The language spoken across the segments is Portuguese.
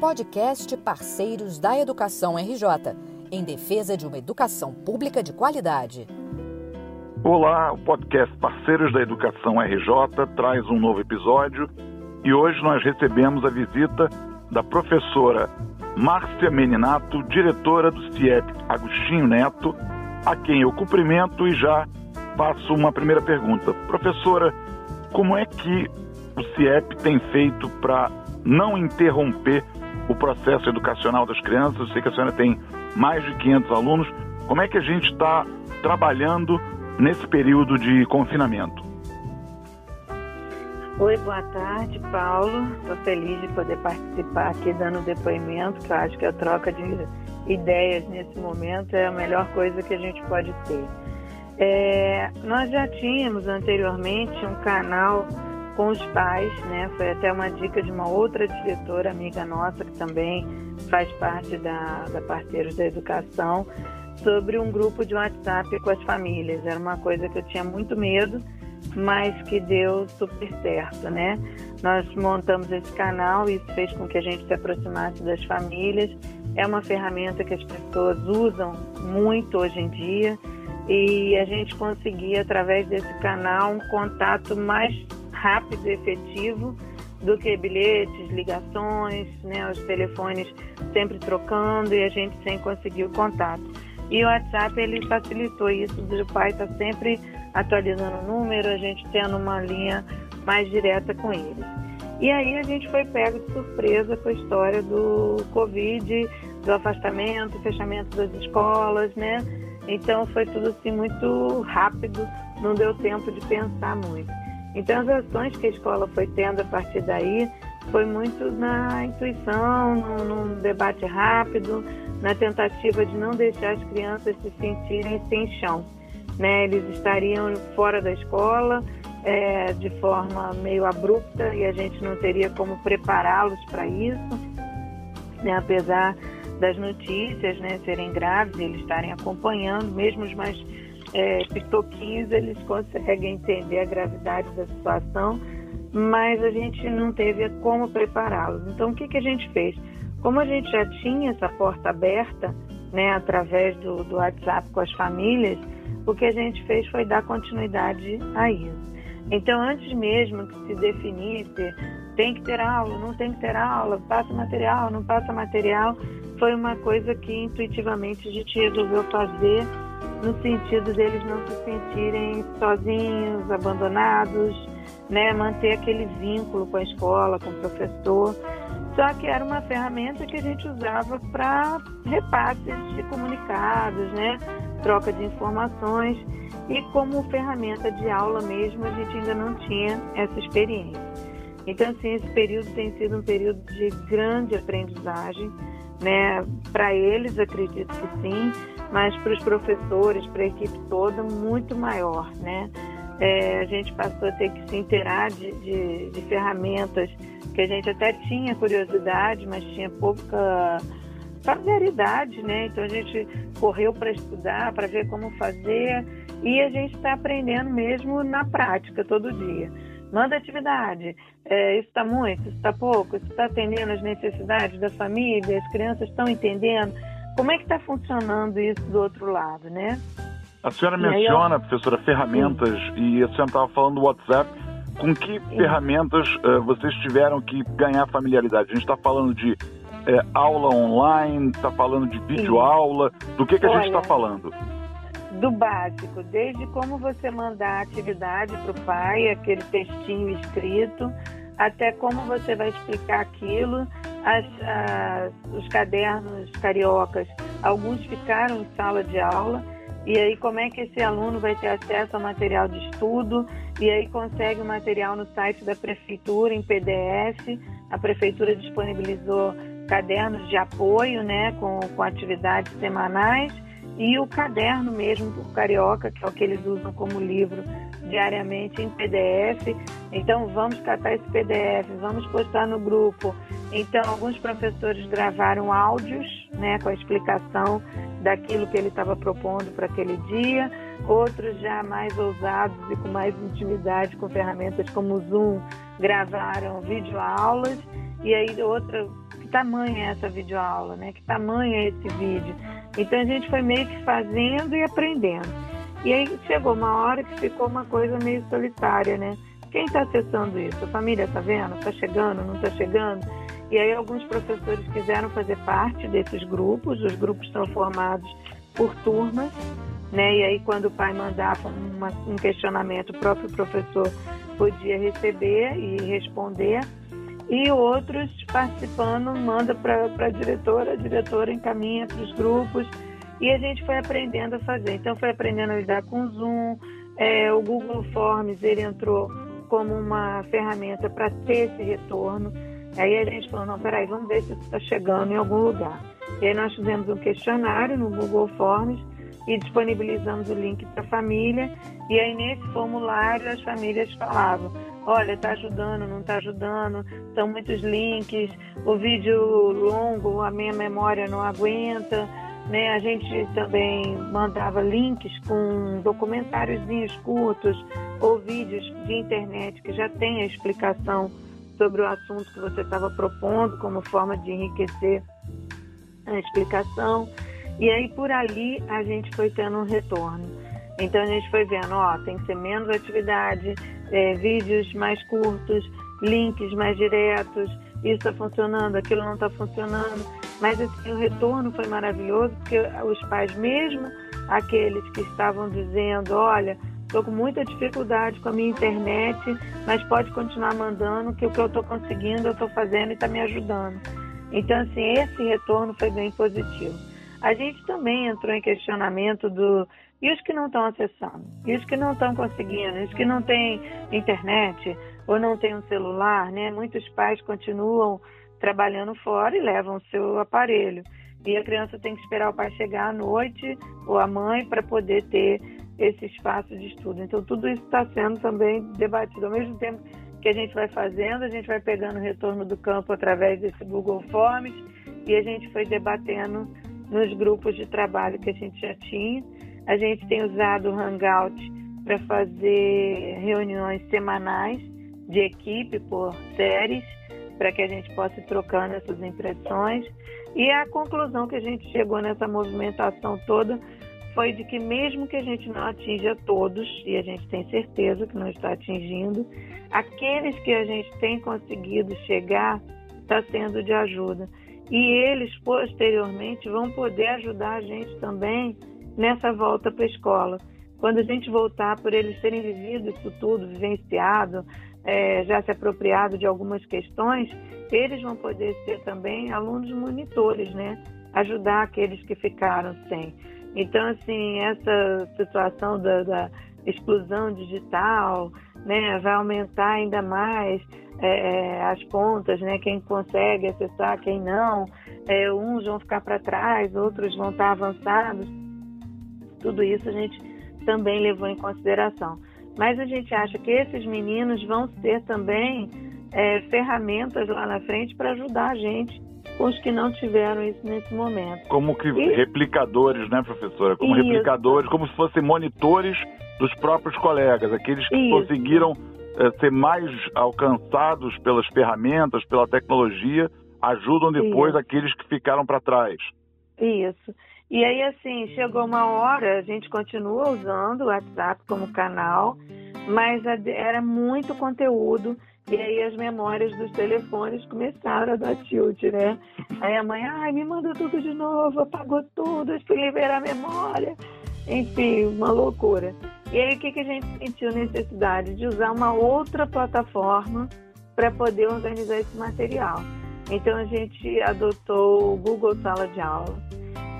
podcast Parceiros da Educação RJ, em defesa de uma educação pública de qualidade. Olá, o podcast Parceiros da Educação RJ traz um novo episódio e hoje nós recebemos a visita da professora Márcia Meninato, diretora do CIEP Agostinho Neto, a quem eu cumprimento e já faço uma primeira pergunta. Professora, como é que o CIEP tem feito para não interromper o processo educacional das crianças? Eu sei que a senhora tem mais de 500 alunos. Como é que a gente está trabalhando nesse período de confinamento? Oi, boa tarde, Paulo. Estou feliz de poder participar aqui dando depoimento, que eu acho que a troca de ideias nesse momento é a melhor coisa que a gente pode ter. É, nós já tínhamos anteriormente um canal com os pais, né? Foi até uma dica de uma outra diretora amiga nossa que também faz parte da, da Parceiros da Educação, sobre um grupo de WhatsApp com as famílias. Era uma coisa que eu tinha muito medo, mas que deu super certo, né? Nós montamos esse canal e isso fez com que a gente se aproximasse das famílias. É uma ferramenta que as pessoas usam muito hoje em dia e a gente conseguia, através desse canal, um contato mais rápido e efetivo do que bilhetes, ligações, né, os telefones sempre trocando e a gente sem conseguir o contato. E o WhatsApp ele facilitou isso, o pai está sempre atualizando o número, a gente tendo uma linha mais direta com eles. E aí a gente foi pego de surpresa com a história do Covid, do afastamento, fechamento das escolas, né? Então foi tudo assim muito rápido, não deu tempo de pensar muito. Então, as ações que a escola foi tendo a partir daí foi muito na intuição, num, num debate rápido, na tentativa de não deixar as crianças se sentirem sem chão. Né? Eles estariam fora da escola é, de forma meio abrupta e a gente não teria como prepará-los para isso, né? apesar das notícias né, serem graves, eles estarem acompanhando, mesmo os mais é, pitoquinhos, eles conseguem entender a gravidade da situação, mas a gente não teve como prepará-los. Então, o que, que a gente fez? Como a gente já tinha essa porta aberta, né, através do, do WhatsApp com as famílias, o que a gente fez foi dar continuidade a isso. Então, antes mesmo que se definisse tem que ter aula, não tem que ter aula, passa material, não passa material, foi uma coisa que intuitivamente a gente resolveu fazer no sentido deles não se sentirem sozinhos, abandonados, né? manter aquele vínculo com a escola, com o professor. Só que era uma ferramenta que a gente usava para repasses de comunicados, né? troca de informações. E como ferramenta de aula mesmo, a gente ainda não tinha essa experiência. Então, assim, esse período tem sido um período de grande aprendizagem, né? Para eles, acredito que sim, mas para os professores, para a equipe toda, muito maior, né? É, a gente passou a ter que se inteirar de, de, de, ferramentas que a gente até tinha curiosidade, mas tinha pouca familiaridade, né? Então a gente correu para estudar, para ver como fazer e a gente está aprendendo mesmo na prática todo dia. Manda atividade, é, isso está muito, isso está pouco, isso está atendendo as necessidades da família, as crianças estão entendendo. Como é que está funcionando isso do outro lado, né? A senhora e menciona, eu... professora, ferramentas Sim. e a senhora estava falando do WhatsApp. Com que Sim. ferramentas uh, vocês tiveram que ganhar familiaridade? A gente está falando de é, aula online, está falando de videoaula. Do que, que a gente está falando? Do básico, desde como você mandar a atividade para o pai, aquele textinho escrito, até como você vai explicar aquilo, as, as, os cadernos cariocas, alguns ficaram em sala de aula, e aí como é que esse aluno vai ter acesso ao material de estudo, e aí consegue o material no site da prefeitura em PDF, a prefeitura disponibilizou cadernos de apoio, né, com, com atividades semanais, e o caderno mesmo do Carioca, que é o que eles usam como livro diariamente em PDF. Então, vamos catar esse PDF, vamos postar no grupo. Então, alguns professores gravaram áudios né, com a explicação daquilo que ele estava propondo para aquele dia. Outros, já mais ousados e com mais intimidade com ferramentas como o Zoom, gravaram videoaulas. E aí, outra que tamanho é essa videoaula, né? Que tamanho é esse vídeo? Então a gente foi meio que fazendo e aprendendo. E aí chegou uma hora que ficou uma coisa meio solitária, né? Quem está acessando isso? A família está vendo? Está chegando? Não está chegando? E aí alguns professores quiseram fazer parte desses grupos. Os grupos são formados por turmas, né? E aí quando o pai mandava uma, um questionamento, o próprio professor podia receber e responder. E outros participando manda para a diretora, a diretora encaminha para os grupos e a gente foi aprendendo a fazer. Então foi aprendendo a lidar com o Zoom, é, o Google Forms ele entrou como uma ferramenta para ter esse retorno. Aí a gente falou, não, peraí, vamos ver se isso está chegando em algum lugar. E aí nós fizemos um questionário no Google Forms e disponibilizamos o link para a família. E aí nesse formulário as famílias falavam, olha, está ajudando, não está ajudando, são muitos links, o vídeo longo, a minha memória não aguenta. Né? A gente também mandava links com documentários curtos ou vídeos de internet que já tem a explicação sobre o assunto que você estava propondo, como forma de enriquecer a explicação. E aí por ali a gente foi tendo um retorno. Então a gente foi vendo, ó, tem que ser menos atividade, é, vídeos mais curtos, links mais diretos, isso está funcionando, aquilo não está funcionando. Mas assim, o retorno foi maravilhoso, porque os pais, mesmo aqueles que estavam dizendo, olha, estou com muita dificuldade com a minha internet, mas pode continuar mandando, que o que eu estou conseguindo eu estou fazendo e está me ajudando. Então, assim, esse retorno foi bem positivo. A gente também entrou em questionamento do e os que não estão acessando, e os que não estão conseguindo, e os que não têm internet ou não têm um celular, né? Muitos pais continuam trabalhando fora e levam o seu aparelho. E a criança tem que esperar o pai chegar à noite ou a mãe para poder ter esse espaço de estudo. Então, tudo isso está sendo também debatido. Ao mesmo tempo que a gente vai fazendo, a gente vai pegando o retorno do campo através desse Google Forms e a gente foi debatendo nos grupos de trabalho que a gente já tinha. A gente tem usado o Hangout para fazer reuniões semanais de equipe por séries para que a gente possa ir trocando essas impressões. E a conclusão que a gente chegou nessa movimentação toda foi de que mesmo que a gente não atinja todos, e a gente tem certeza que não está atingindo, aqueles que a gente tem conseguido chegar está sendo de ajuda. E eles posteriormente vão poder ajudar a gente também nessa volta para a escola. Quando a gente voltar, por eles terem vivido isso tudo, vivenciado, é, já se apropriado de algumas questões, eles vão poder ser também alunos monitores, né? Ajudar aqueles que ficaram sem. Então, assim, essa situação da, da exclusão digital, né, vai aumentar ainda mais é, é as pontas, né, quem consegue acessar, quem não. É, uns vão ficar para trás, outros vão estar avançados. Tudo isso a gente também levou em consideração. Mas a gente acha que esses meninos vão ser também é, ferramentas lá na frente para ajudar a gente com os que não tiveram isso nesse momento. Como que e... replicadores, né, professora? Como isso. replicadores, como se fossem monitores dos próprios colegas, aqueles que isso. conseguiram é, ser mais alcançados pelas ferramentas, pela tecnologia, ajudam depois isso. aqueles que ficaram para trás. Isso. E aí, assim, chegou uma hora, a gente continua usando o WhatsApp como canal, mas era muito conteúdo. E aí as memórias dos telefones começaram a dar tilt, né? Aí a mãe, ai, me manda tudo de novo, apagou tudo, fui liberar a memória. Enfim, uma loucura. E aí o que, que a gente sentiu necessidade? De usar uma outra plataforma para poder organizar esse material. Então a gente adotou o Google Sala de Aula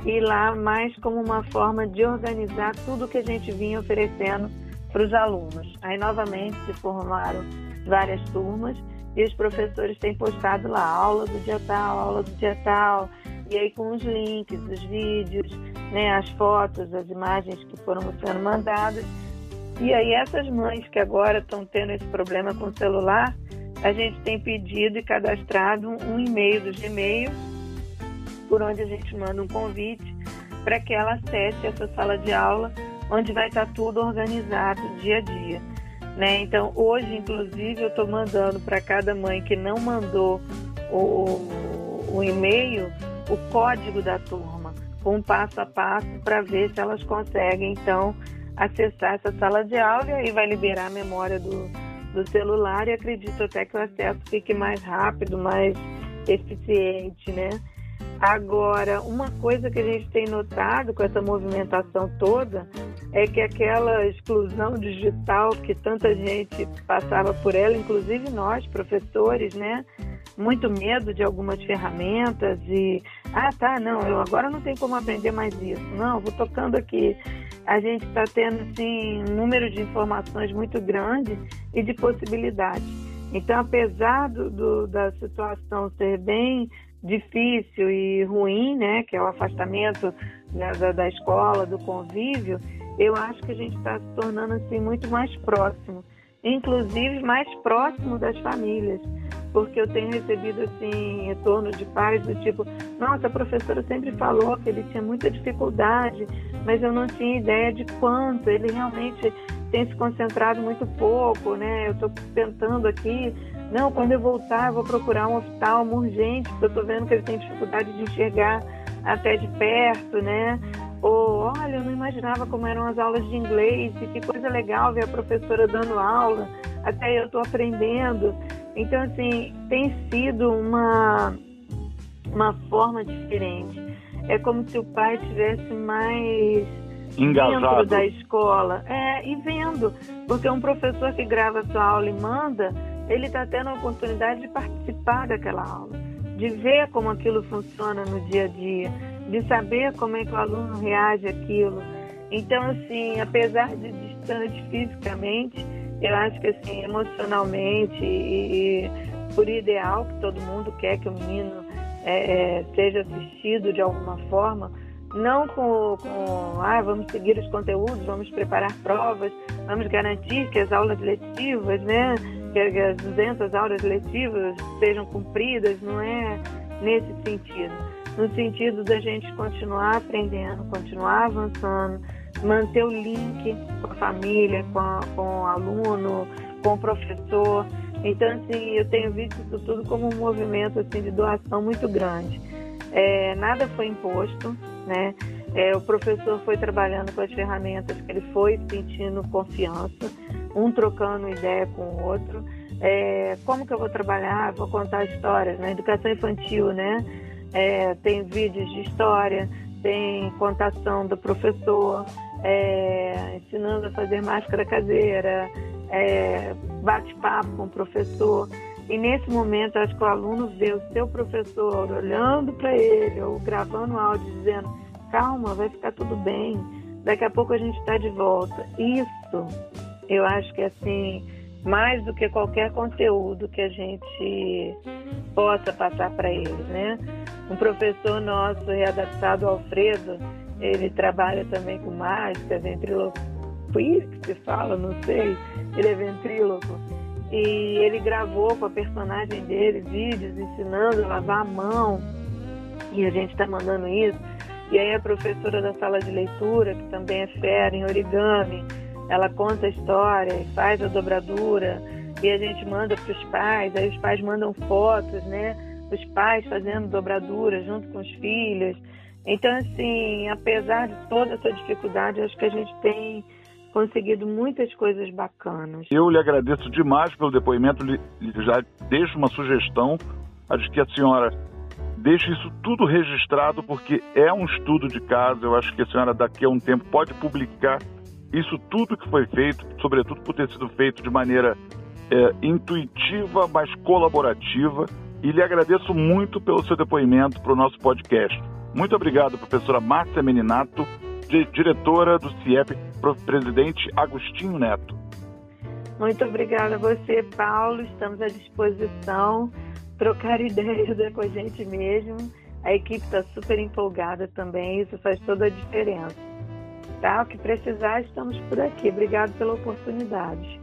e lá mais como uma forma de organizar tudo que a gente vinha oferecendo para os alunos. Aí novamente se formaram várias turmas e os professores têm postado lá aula do dia tal, aula do dia tal, e aí com os links, os vídeos, né, as fotos, as imagens que foram sendo mandadas. E aí essas mães que agora estão tendo esse problema com o celular, a gente tem pedido e cadastrado um e-mail do Gmail por onde a gente manda um convite para que ela acesse essa sala de aula, onde vai estar tudo organizado dia a dia. Né? Então, hoje, inclusive, eu estou mandando para cada mãe que não mandou o, o e-mail o código da turma, com um passo a passo, para ver se elas conseguem, então, acessar essa sala de aula e aí vai liberar a memória do, do celular e acredito até que o acesso fique mais rápido, mais eficiente, né? Agora, uma coisa que a gente tem notado com essa movimentação toda é que aquela exclusão digital que tanta gente passava por ela, inclusive nós, professores, né? Muito medo de algumas ferramentas e, ah, tá, não, eu agora não tenho como aprender mais isso. Não, vou tocando aqui. A gente está tendo, assim, um número de informações muito grande e de possibilidades. Então, apesar do, do, da situação ser bem difícil e ruim, né, que é o afastamento né, da, da escola, do convívio, eu acho que a gente está se tornando assim muito mais próximo, inclusive mais próximo das famílias, porque eu tenho recebido assim retorno de pais do tipo, nossa, a professora sempre falou que ele tinha muita dificuldade, mas eu não tinha ideia de quanto ele realmente tem se concentrado muito pouco, né? Eu estou tentando aqui não, quando eu voltar, eu vou procurar um oftalmo urgente, porque eu estou vendo que ele tem dificuldade de enxergar até de perto, né? Ou, olha, eu não imaginava como eram as aulas de inglês, e que coisa legal ver a professora dando aula, até eu estou aprendendo. Então, assim, tem sido uma, uma forma diferente. É como se o pai tivesse mais Engasado. dentro da escola. É, e vendo, porque um professor que grava sua aula e manda, ele está tendo a oportunidade de participar daquela aula, de ver como aquilo funciona no dia a dia, de saber como é que o aluno reage àquilo. Então, assim, apesar de distante fisicamente, eu acho que, assim, emocionalmente e, e por ideal, que todo mundo quer que o menino é, é, seja assistido de alguma forma, não com, com, ah, vamos seguir os conteúdos, vamos preparar provas, vamos garantir que as aulas letivas, né, que as 200 aulas letivas sejam cumpridas, não é nesse sentido. No sentido da gente continuar aprendendo, continuar avançando, manter o link com a família, com, a, com o aluno, com o professor. Então, assim, eu tenho visto isso tudo como um movimento assim, de doação muito grande. É, nada foi imposto, né? É, o professor foi trabalhando com as ferramentas que ele foi sentindo confiança um trocando ideia com o outro. É, como que eu vou trabalhar? Vou contar histórias. Na né? educação infantil, né? É, tem vídeos de história, tem contação do professor, é, ensinando a fazer máscara caseira, é, bate-papo com o professor. E nesse momento, acho que o aluno vê o seu professor olhando para ele ou gravando áudio dizendo: calma, vai ficar tudo bem, daqui a pouco a gente está de volta. Isso eu acho que assim, mais do que qualquer conteúdo que a gente possa passar para eles, né? Um professor nosso readaptado, Alfredo, ele trabalha também com mágica, que se fala, não sei, ele é ventríloco. E ele gravou com a personagem dele vídeos ensinando a lavar a mão, e a gente está mandando isso. E aí a professora da sala de leitura, que também é fera em origami, ela conta a história, faz a dobradura e a gente manda para os pais, aí os pais mandam fotos, né? Os pais fazendo dobradura junto com os filhos. Então, assim, apesar de toda essa dificuldade, acho que a gente tem conseguido muitas coisas bacanas. Eu lhe agradeço demais pelo depoimento, já deixo uma sugestão, a de que a senhora deixe isso tudo registrado, porque é um estudo de caso, eu acho que a senhora daqui a um tempo pode publicar isso tudo que foi feito, sobretudo por ter sido feito de maneira é, intuitiva, mas colaborativa, e lhe agradeço muito pelo seu depoimento para o nosso podcast. Muito obrigado, professora Márcia Meninato, diretora do CIEP, presidente Agostinho Neto. Muito obrigada a você, Paulo. Estamos à disposição. Trocar ideias é com a gente mesmo. A equipe está super empolgada também. Isso faz toda a diferença. Tá? O que precisar, estamos por aqui. Obrigado pela oportunidade.